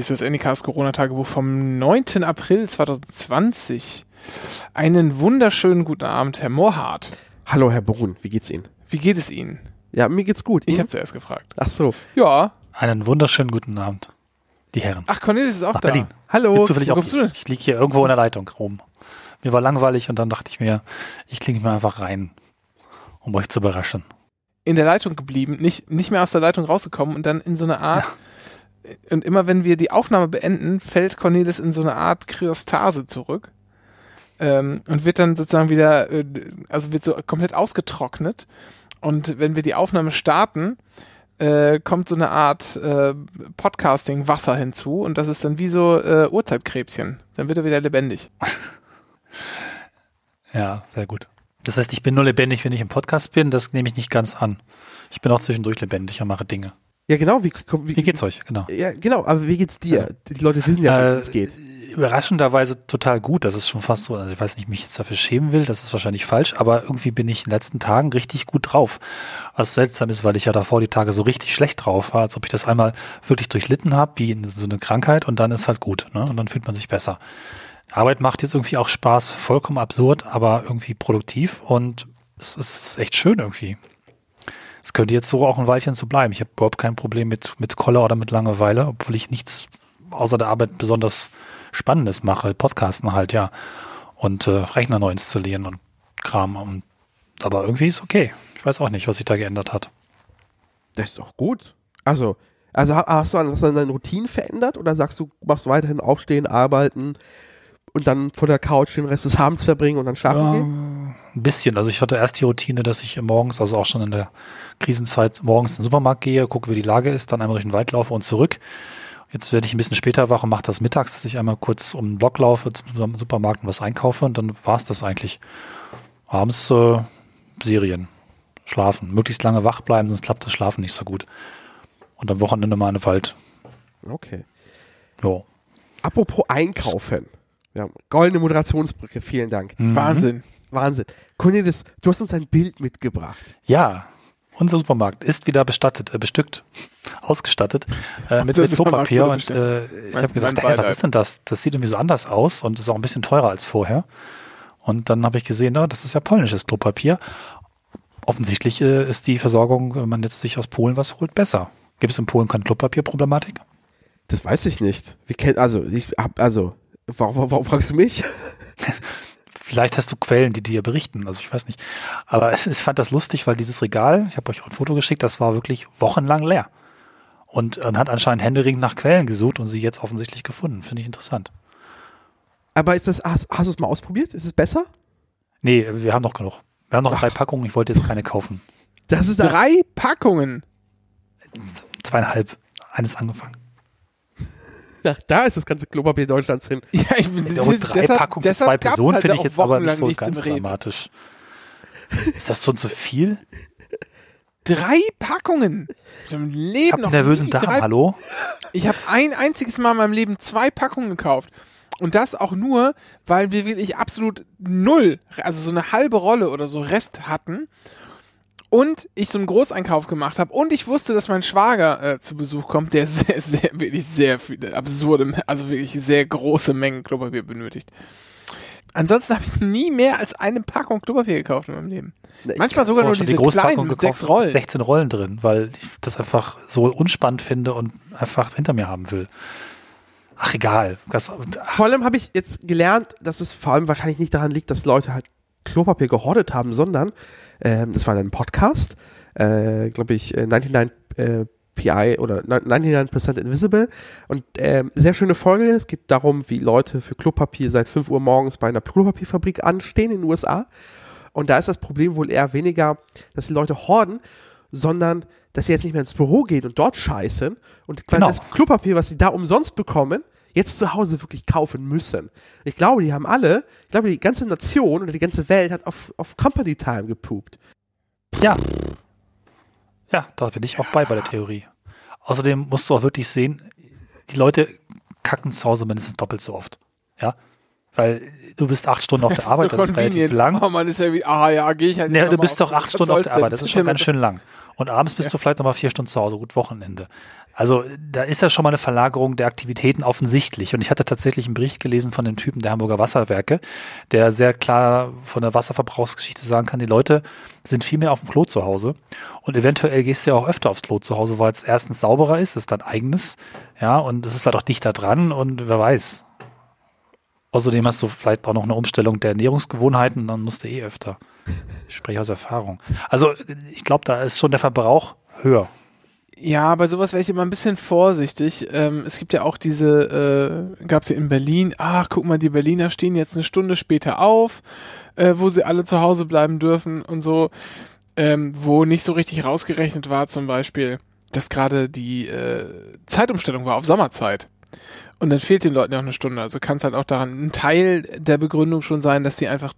Hier ist das Anycast Corona-Tagebuch vom 9. April 2020. Einen wunderschönen guten Abend, Herr Mohrhardt. Hallo, Herr Brun, wie geht's Ihnen? Wie geht es Ihnen? Ja, mir geht's gut. Ich habe zuerst gefragt. Ach so. Ja. Einen wunderschönen guten Abend, die Herren. Ach, Cornelis ist auch Nach da. Berlin. Hallo. Zufällig wo auch kommst du hier. denn? Ich liege hier irgendwo in der Leitung rum. Mir war langweilig und dann dachte ich mir, ich klinge mir einfach rein, um euch zu überraschen. In der Leitung geblieben, nicht, nicht mehr aus der Leitung rausgekommen und dann in so eine Art. Und immer wenn wir die Aufnahme beenden, fällt Cornelis in so eine Art Kryostase zurück. Ähm, und wird dann sozusagen wieder, äh, also wird so komplett ausgetrocknet. Und wenn wir die Aufnahme starten, äh, kommt so eine Art äh, Podcasting-Wasser hinzu und das ist dann wie so äh, Urzeitkrebschen. Dann wird er wieder lebendig. Ja, sehr gut. Das heißt, ich bin nur lebendig, wenn ich im Podcast bin. Das nehme ich nicht ganz an. Ich bin auch zwischendurch lebendig und mache Dinge. Ja, genau. Wie, wie, Wie geht's euch? Genau. Ja, genau. Aber wie geht's dir? Die Leute wissen ja, Äh, wie es geht. Überraschenderweise total gut. Das ist schon fast so, also ich weiß nicht, mich jetzt dafür schämen will, das ist wahrscheinlich falsch, aber irgendwie bin ich in den letzten Tagen richtig gut drauf. Was seltsam ist, weil ich ja davor die Tage so richtig schlecht drauf war, als ob ich das einmal wirklich durchlitten habe, wie in so eine Krankheit und dann ist halt gut, ne? Und dann fühlt man sich besser. Arbeit macht jetzt irgendwie auch Spaß, vollkommen absurd, aber irgendwie produktiv und es ist echt schön irgendwie. Es könnte jetzt so auch ein Weilchen so bleiben. Ich habe überhaupt kein Problem mit, mit Koller oder mit Langeweile, obwohl ich nichts außer der Arbeit besonders Spannendes mache. Podcasten halt, ja. Und äh, Rechner neu installieren und Kram. Und, aber irgendwie ist okay. Ich weiß auch nicht, was sich da geändert hat. Das ist doch gut. Also, also ha- hast du an, an deinen Routinen verändert oder sagst du, machst weiterhin aufstehen, arbeiten und dann vor der Couch den Rest des Abends verbringen und dann schlafen gehen? Ein bisschen. Also ich hatte erst die Routine, dass ich morgens, also auch schon in der Krisenzeit, morgens in den Supermarkt gehe, gucke, wie die Lage ist, dann einmal durch den Wald laufe und zurück. Jetzt werde ich ein bisschen später wach und mache das mittags, dass ich einmal kurz um den Block laufe, zum Supermarkt und was einkaufe und dann war es das eigentlich. Abends äh, Serien, schlafen, möglichst lange wach bleiben, sonst klappt das Schlafen nicht so gut. Und am Wochenende mal in den Wald. Okay. Jo. Apropos Einkaufen. Ja, goldene Moderationsbrücke, vielen Dank. Mhm. Wahnsinn. Wahnsinn. Cornelis, du hast uns ein Bild mitgebracht. Ja, unser Supermarkt ist wieder bestattet, äh, bestückt, ausgestattet äh, mit, mit Klopapier und äh, ich habe gedacht, hey, was ist denn das? Das sieht irgendwie so anders aus und ist auch ein bisschen teurer als vorher. Und dann habe ich gesehen, na, das ist ja polnisches Klopapier. Offensichtlich äh, ist die Versorgung, wenn man jetzt sich aus Polen was holt, besser. Gibt es in Polen keine Klopapierproblematik? Das weiß ich nicht. Wir kennen, also, ich hab, also, warum, warum, fragst du mich? Vielleicht hast du Quellen, die dir berichten, also ich weiß nicht. Aber ich fand das lustig, weil dieses Regal, ich habe euch auch ein Foto geschickt, das war wirklich wochenlang leer. Und, und hat anscheinend händeringend nach Quellen gesucht und sie jetzt offensichtlich gefunden. Finde ich interessant. Aber ist das, hast, hast du es mal ausprobiert? Ist es besser? Nee, wir haben noch genug. Wir haben noch drei Packungen, ich wollte jetzt keine kaufen. Das ist Drei Packungen. Zweieinhalb, eines angefangen. Ach, da ist das ganze Klopapier Deutschlands hin. Ja, ich bin Ja, und drei Packungen für zwei Personen finde ich jetzt aber nicht so ganz dramatisch. Ist das schon zu viel? Drei Packungen. Ich habe im Ich noch einen nervösen Darm, drei hallo? Ich habe ein einziges Mal in meinem Leben zwei Packungen gekauft. Und das auch nur, weil wir wirklich absolut null, also so eine halbe Rolle oder so Rest hatten. Und ich so einen Großeinkauf gemacht habe. Und ich wusste, dass mein Schwager äh, zu Besuch kommt, der sehr, sehr, wirklich sehr viele absurde, also wirklich sehr große Mengen Klopapier benötigt. Ansonsten habe ich nie mehr als eine Packung Klopapier gekauft in meinem Leben. Manchmal sogar nur diese die kleinen mit sechs Rollen. mit 16 Rollen drin, weil ich das einfach so unspannend finde und einfach hinter mir haben will. Ach, egal. Das, ach, Vor allem habe ich jetzt gelernt, dass es vor allem wahrscheinlich nicht daran liegt, dass Leute halt Klopapier gehortet haben, sondern ähm, das war ein Podcast, äh, glaube ich, äh, 99 äh, PI oder 99% Invisible und ähm, sehr schöne Folge. Es geht darum, wie Leute für Klopapier seit 5 Uhr morgens bei einer Klopapierfabrik anstehen in den USA. Und da ist das Problem wohl eher weniger, dass die Leute horden, sondern dass sie jetzt nicht mehr ins Büro gehen und dort scheißen und quasi Genau. das Klopapier, was sie da umsonst bekommen, jetzt zu Hause wirklich kaufen müssen. Ich glaube, die haben alle, ich glaube, die ganze Nation oder die ganze Welt hat auf, auf Company Time gepupt. ja. Ja, da bin ich auch bei bei der Theorie. Außerdem musst du auch wirklich sehen, die Leute kacken zu Hause mindestens doppelt so oft. Ja. Weil du bist acht Stunden auf der Arbeit, das ist relativ lang. Oh, man ist ja wie, ah ja, gehe ich halt. Ja, noch du bist doch acht Stunden auf der? Arbeit, das ist schon ganz schön lang. Und abends bist du vielleicht nochmal vier Stunden zu Hause, gut Wochenende. Also da ist ja schon mal eine Verlagerung der Aktivitäten offensichtlich. Und ich hatte tatsächlich einen Bericht gelesen von dem Typen der Hamburger Wasserwerke, der sehr klar von der Wasserverbrauchsgeschichte sagen kann, die Leute sind viel mehr auf dem Klo zu Hause. Und eventuell gehst du ja auch öfter aufs Klo zu Hause, weil es erstens sauberer ist, ist dein eigenes, ja, und es ist halt auch dichter dran und wer weiß. Außerdem hast du vielleicht auch noch eine Umstellung der Ernährungsgewohnheiten, dann musst du eh öfter. Ich spreche aus Erfahrung. Also ich glaube, da ist schon der Verbrauch höher. Ja, bei sowas wäre ich immer ein bisschen vorsichtig. Ähm, es gibt ja auch diese, äh, gab es ja in Berlin, ach, guck mal, die Berliner stehen jetzt eine Stunde später auf, äh, wo sie alle zu Hause bleiben dürfen und so, ähm, wo nicht so richtig rausgerechnet war zum Beispiel, dass gerade die äh, Zeitumstellung war auf Sommerzeit. Und dann fehlt den Leuten ja auch eine Stunde. Also kann es halt auch daran ein Teil der Begründung schon sein, dass sie einfach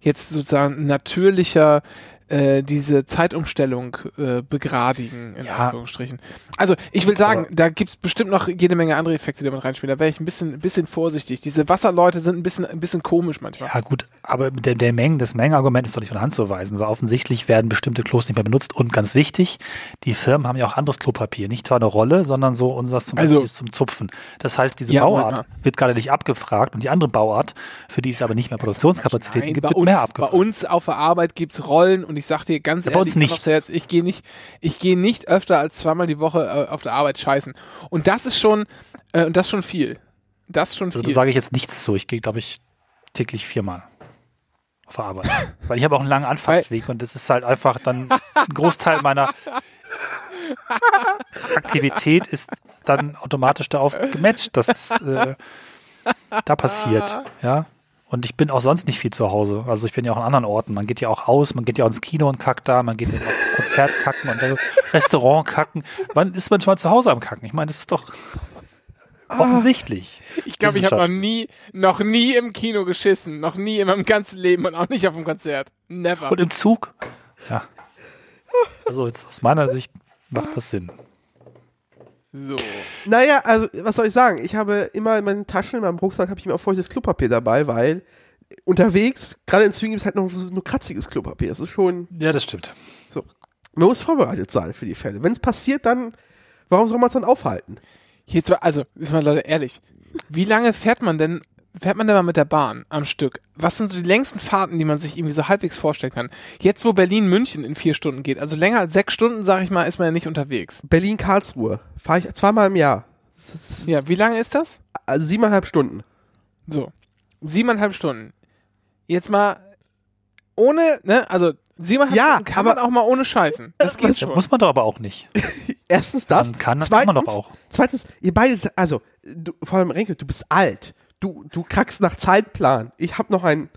jetzt sozusagen natürlicher äh, diese Zeitumstellung äh, begradigen, in Ja. Anführungsstrichen. Also ich will sagen, da gibt's bestimmt noch jede Menge andere Effekte, die man reinspielen. Da wäre ich ein bisschen, ein bisschen vorsichtig. Diese Wasserleute sind ein bisschen, ein bisschen komisch manchmal. Ja gut, aber der, der Mengen, das Mengenargument ist doch nicht von Hand zu weisen, weil offensichtlich werden bestimmte Klos nicht mehr benutzt und ganz wichtig, die Firmen haben ja auch anderes Klopapier, nicht nur eine Rolle, sondern so unseres zum Also- Beispiel ist zum Zupfen. Das heißt, diese Ja, Bauart wird gerade nicht abgefragt und die andere Bauart, für die es aber nicht mehr Produktionskapazitäten Nein, gibt, bei wird uns, mehr bei abgefragt. uns auf der Arbeit gibt's Rollen und ich sag dir ganz Ja, ehrlich, nicht. Herz, ich gehe nicht, ich gehe nicht öfter als zweimal die Woche äh, auf der Arbeit scheißen. Und das ist schon, äh, und das ist schon viel. Das schon Also da viel. sage ich jetzt nichts zu. Ich gehe, glaube ich, täglich viermal auf der Arbeit. Weil ich habe auch einen langen Anfahrtsweg und das ist halt einfach dann ein Großteil meiner Aktivität ist dann automatisch darauf gematcht, dass das äh, da passiert. Ja. Und ich bin auch sonst nicht viel zu Hause. Also ich bin ja auch an anderen Orten. Man geht ja auch aus, man geht ja auch ins Kino und kackt da, man geht ja auf Konzert kacken und Restaurant kacken. Wann ist man schon mal zu Hause am Kacken? Ich meine, das ist doch offensichtlich. ich glaube, ich habe noch nie, noch nie im Kino geschissen. Noch nie in meinem ganzen Leben und auch nicht auf dem Konzert. Never. Und im Zug? Ja. Also jetzt aus meiner Sicht macht das Sinn. So. Naja, also, was soll ich sagen? Ich habe immer in meinen Taschen, in meinem Rucksack, habe ich immer auch feuchtes Klopapier dabei, weil unterwegs, gerade in Zügen, gibt es halt noch so nur kratziges Klopapier. Das ist schon Ja, das stimmt. so. Man muss vorbereitet sein für die Fälle. Wenn es passiert, dann, warum soll man es dann aufhalten? Jetzt mal, also, ist mal Leute ehrlich. Wie lange fährt man denn, fährt man denn mal mit der Bahn am Stück? Was sind so die längsten Fahrten, die man sich irgendwie so halbwegs vorstellen kann? Jetzt, wo Berlin-München in vier Stunden geht, also länger als sechs Stunden, sag ich mal, ist man ja nicht unterwegs. Berlin-Karlsruhe. Fahre ich zweimal im Jahr. Ja, wie lange ist das? also siebeneinhalb Stunden. So. Siebeneinhalb Stunden. Jetzt mal ohne, ne, also siebeneinhalb Ja, Stunden kann aber- man auch mal ohne scheißen. Das geht Das schon. muss man doch aber auch nicht. Erstens das. Man kann, das zweitens, kann man doch auch. Zweitens, ihr beide, also, du, vor allem Renke, du bist alt. Du, du krackst nach Zeitplan. Ich habe noch ein,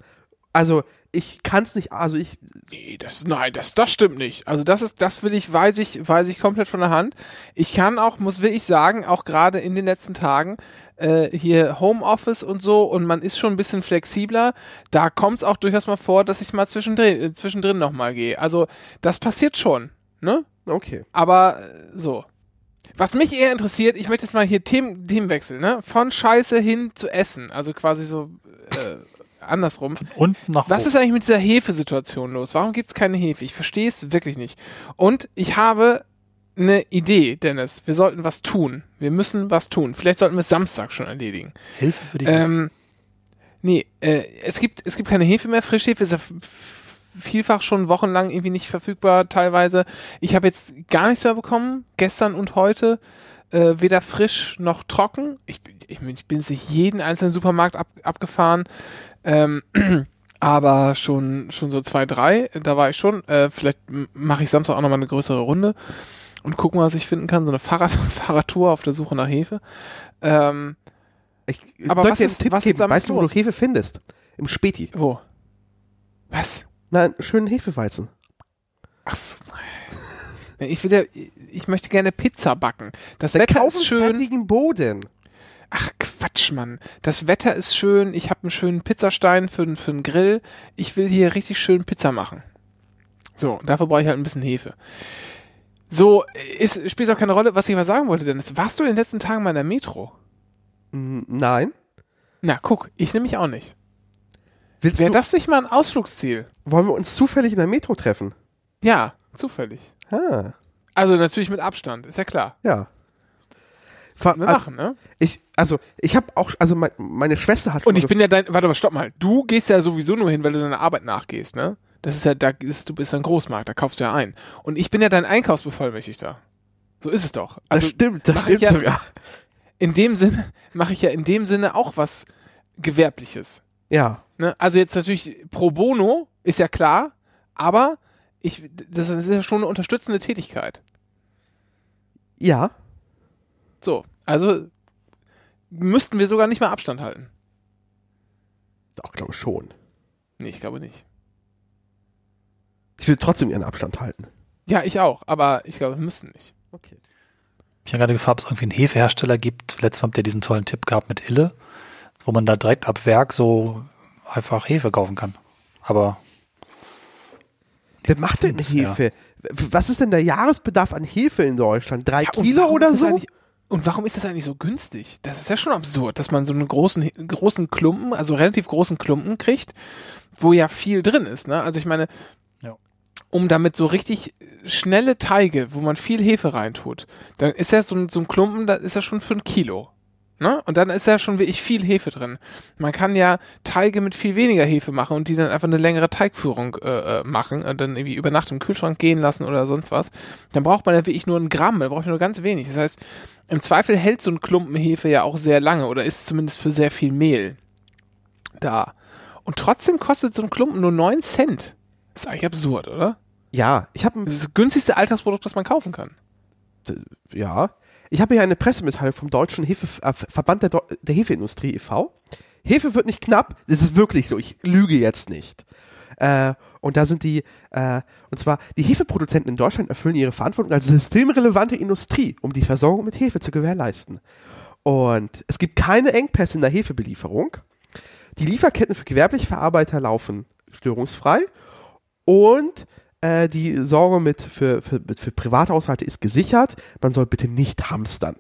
also, ich kann es nicht, also ich, Nee, das, nein, das, das stimmt nicht. Also das ist, das will ich, weiß ich, weiß ich komplett von der Hand. Ich kann auch, muss will ich sagen, auch gerade in den letzten Tagen, äh, hier Homeoffice und so und man ist schon ein bisschen flexibler. Da kommt es auch durchaus mal vor, dass ich mal zwischendrin, äh, zwischendrin nochmal gehe. Also das passiert schon, ne? okay. Aber äh, so. Was mich eher interessiert, ich möchte jetzt mal hier Themen, Themenwechsel, ne? Von Scheiße hin zu Essen. Also quasi so äh, andersrum. Unten nach Was oben. ist eigentlich mit dieser Hefesituation los? Warum gibt es keine Hefe? Ich verstehe es wirklich nicht. Und ich habe eine Idee, Dennis. Wir sollten was tun. Wir müssen was tun. Vielleicht sollten wir es Samstag schon erledigen. Hilfe für die Ähm, nee, äh, es gibt, es gibt keine Hefe mehr. Frischhefe ist ja vielfach schon wochenlang irgendwie nicht verfügbar, teilweise. Ich habe jetzt gar nichts mehr bekommen, gestern und heute. Äh, weder frisch noch trocken. Ich, bin- ich, bin- ich bin jetzt nicht jeden einzelnen Supermarkt ab, abgefahren. Ähm, aber schon, schon so zwei, drei, da war ich schon. Äh, vielleicht mache ich Samstag auch nochmal eine größere Runde und gucken, was ich finden kann. So eine Fahrrad Fahrradtour auf der Suche nach Hefe. Ähm, Ich, ich Aber was dir ist- einen Tipp was ist geben. damit Weißt du, wo du Hefe findest? Im Späti. wo? Was? Nein, schönen Hefeweizen. Ach, so. ich will ja, ich möchte gerne Pizza backen. Das Wetter ist schön. Boden. Ach Quatsch, Mann. Das Wetter ist schön. Ich habe einen schönen Pizzastein für, für den Grill. Ich will hier richtig schön Pizza machen. So, dafür brauche ich halt ein bisschen Hefe. So, ist, spielt auch keine Rolle. Was ich mal sagen wollte, Dennis, warst du in den letzten Tagen mal in der Metro? Nein. Na, guck, ich nämlich auch nicht. Willst Wäre du, das nicht mal ein Ausflugsziel? wollen wir uns zufällig in der Metro treffen? Ja. Zufällig. Ah, Also natürlich mit Abstand, ist ja klar. ja. Ver Wir also, machen, ne? ich, also ich habe auch, also mein, meine Schwester hat Und ich bin ja dein, warte mal, stopp mal. Du gehst ja sowieso nur hin, weil du deiner Arbeit nachgehst, ne? Das ist ja, da ist, du bist ein Großmarkt, da kaufst du ja ein. Und ich bin ja dein Einkaufsbevollmächtigter. So ist es doch. das Also stimmt, das mach ich stimmt ja- sogar. in dem Sinne mache ich ja in dem Sinne auch was Gewerbliches. Ja, Ne? Also jetzt natürlich pro bono, ist ja klar, aber ich, das ist ja schon eine unterstützende Tätigkeit. ja. So, also müssten wir sogar nicht mal Abstand halten. Doch, glaube schon. Nee, ich glaube nicht. Ich will trotzdem ihren Abstand halten. Ja, ich auch, aber ich glaube, wir müssen nicht. Okay. Ich habe gerade gefragt, ob es irgendwie einen Hefehersteller gibt. Letztes Mal habt ihr diesen tollen Tipp gehabt mit Ille, wo man da direkt ab Werk so einfach Hefe kaufen kann. Aber Wer macht denn. Hefe? Was ist denn der Jahresbedarf an Hefe in Deutschland? Drei Ja, Kilo oder so? Und warum ist das eigentlich so günstig? Das ist ja schon absurd, dass man so einen großen, großen Klumpen, also relativ großen Klumpen kriegt, wo ja viel drin ist. Ne? Also ich meine, Ja. um damit so richtig schnelle Teige, wo man viel Hefe reintut, dann ist ja so ein, so ein Klumpen, da ist ja schon für ein Kilo. Ne? Und dann ist ja schon wirklich viel Hefe drin. Man kann ja Teige mit viel weniger Hefe machen und die dann einfach eine längere Teigführung äh, äh, machen und dann irgendwie über Nacht im Kühlschrank gehen lassen oder sonst was. Dann braucht man ja wirklich nur ein Gramm, dann braucht man nur ganz wenig. Das heißt, im Zweifel hält so ein Klumpen Hefe ja auch sehr lange oder ist zumindest für sehr viel Mehl da. Und trotzdem kostet so ein Klumpen nur 9 Cent. Das ist eigentlich absurd, oder? Ja, ich habe Das ist das günstigste Alltagsprodukt, das man kaufen kann. ja, ich habe hier eine Pressemitteilung vom Deutschen Hefe, äh, Verband der, der Hefeindustrie e.V. Hefe wird nicht knapp, das ist wirklich so, ich lüge jetzt nicht. Äh, und da sind die, äh, und zwar, die Hefeproduzenten in Deutschland erfüllen ihre Verantwortung als systemrelevante Industrie, um die Versorgung mit Hefe zu gewährleisten. Und es gibt keine Engpässe in der Hefebelieferung. Die Lieferketten für gewerbliche Verarbeiter laufen störungsfrei und äh, die Sorge mit für, für, für Privathaushalte ist gesichert. Man soll bitte nicht hamstern.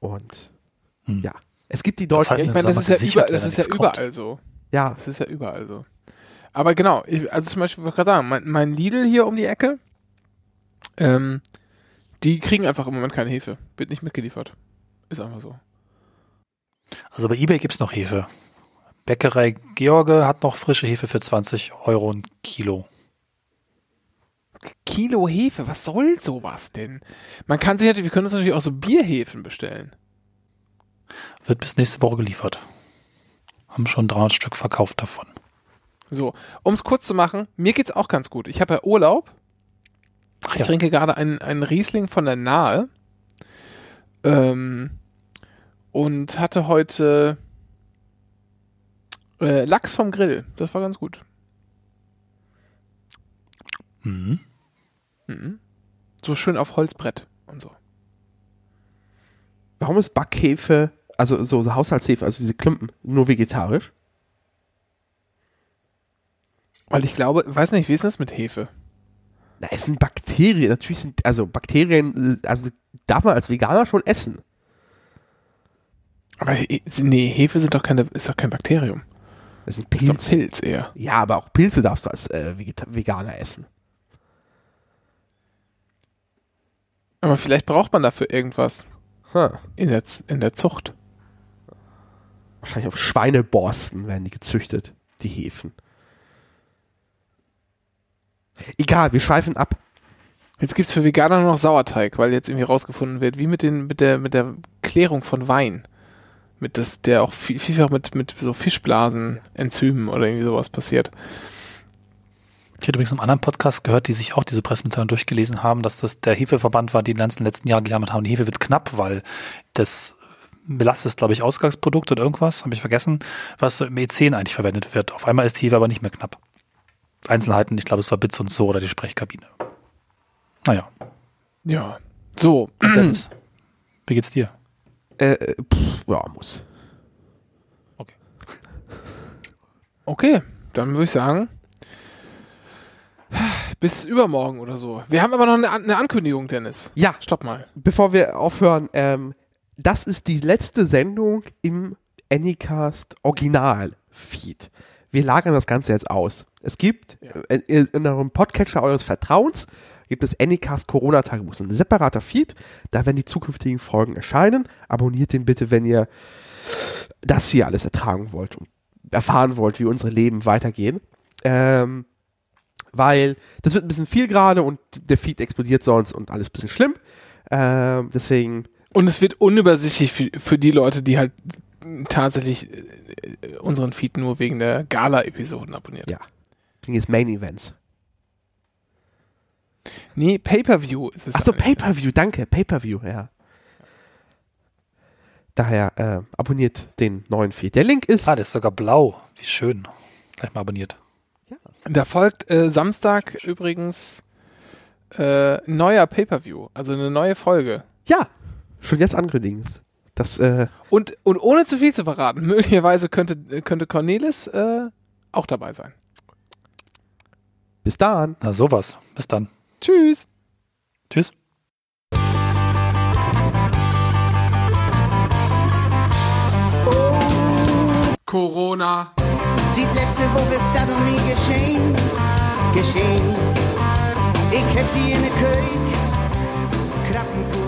Und Hm. ja, es gibt die Das deutschen. heißt, Ja, ich meine, das ist ja, über, das ist ja überall so. ja, Das ist ja überall so. Aber genau, ich, also zum Beispiel, wollte ich gerade sagen, mein, mein Lidl hier um die Ecke, ähm, die kriegen einfach im Moment keine Hefe. Wird nicht mitgeliefert. Ist einfach so. also bei eBay gibt's noch Hefe. Bäckerei George hat noch frische Hefe für 20 Euro ein Kilo. Kilo Hefe, was soll sowas denn? Man kann sich natürlich, wir können uns natürlich auch so Bierhefen bestellen. Wird bis nächste Woche geliefert. Haben schon 300 Stück verkauft davon. So, um es kurz zu machen, mir geht's auch ganz gut. Ich habe ja Urlaub. Ach Ich ja. trinke gerade einen, einen Riesling von der Nahe. Ähm, und hatte heute äh, Lachs vom Grill. Das war ganz gut. Mhm. Mhm. So schön auf Holzbrett und so. warum ist Backhefe, also so, so Haushaltshefe, also diese Klumpen, nur vegetarisch? Weil ich glaube, weiß nicht, wie ist das mit Hefe? Na, es sind Bakterien. Natürlich sind, also Bakterien, also darf man als Veganer schon essen. Aber nee, Hefe sind doch keine, ist doch kein Bakterium. Das sind Ist doch Pilze. Pilz eher. Ja, aber auch Pilze darfst du als äh, Veganer essen. Aber vielleicht braucht man dafür irgendwas Huh. in der, in der Zucht. Wahrscheinlich auf Schweineborsten werden die gezüchtet, die Hefen. Egal, wir schweifen ab. Jetzt gibt's für Veganer nur noch Sauerteig, weil jetzt irgendwie rausgefunden wird, wie mit, den, mit, der, mit der Klärung von Wein. Mit das, der auch viel, vielfach mit, mit so Fischblasen, Enzymen oder irgendwie sowas passiert. Ich hätte übrigens einem anderen Podcast gehört, die sich auch diese Pressemitteilung durchgelesen haben, dass das der Hefeverband war, die in den ganzen letzten Jahren gejammert haben, die Hefe wird knapp, weil das belastet, glaube ich, Ausgangsprodukt oder irgendwas, habe ich vergessen, was im E10 eigentlich verwendet wird. Auf einmal ist die Hefe aber nicht mehr knapp. Einzelheiten, ich glaube, es war Bits und so oder die Sprechkabine. Naja, Ja. So, Dennis, wie geht's dir? Äh, äh, pff, ja, muss. Okay. okay, dann würde ich sagen, bis übermorgen oder so. Wir haben aber noch eine, An- eine Ankündigung, Dennis. Ja, Stopp mal. bevor wir aufhören, ähm, das ist die letzte Sendung im Anycast Original Feed. wir lagern das Ganze jetzt aus. Es gibt äh, in, in eurem Podcatcher eures Vertrauens gibt es Anycast Corona Tagebuch, ein separater Feed, da werden die zukünftigen Folgen erscheinen. Abonniert den bitte, wenn ihr das hier alles ertragen wollt und erfahren wollt, wie unsere Leben weitergehen. Ähm, weil das wird ein bisschen viel gerade und der Feed explodiert sonst und alles ein bisschen schlimm. Ähm, deswegen Und es wird unübersichtlich für, für die Leute, die halt tatsächlich äh, unseren Feed nur wegen der Gala-Episoden abonnieren. Ja. wegen des Main Events. Nee, Pay-Per-View ist es. Achso. Pay-Per-View, danke, Pay-Per-View, ja. Daher äh, abonniert den neuen Feed. Der Link ist Ah, der ist sogar blau. Wie schön. Gleich mal abonniert. Da folgt äh, Samstag übrigens äh, neuer Pay-Per-View, also eine neue Folge. ja schon jetzt ankündigen. Das äh, Und, und ohne zu viel zu verraten, möglicherweise könnte, könnte Cornelis äh, auch dabei sein. bis dann. Na, sowas. Bis dann. Tschüss. Tschüss. Corona. Sieht letzte Woche ist das noch nie geschehen. Geschehen. Ich hab die in der König. Krappenpuren sehen.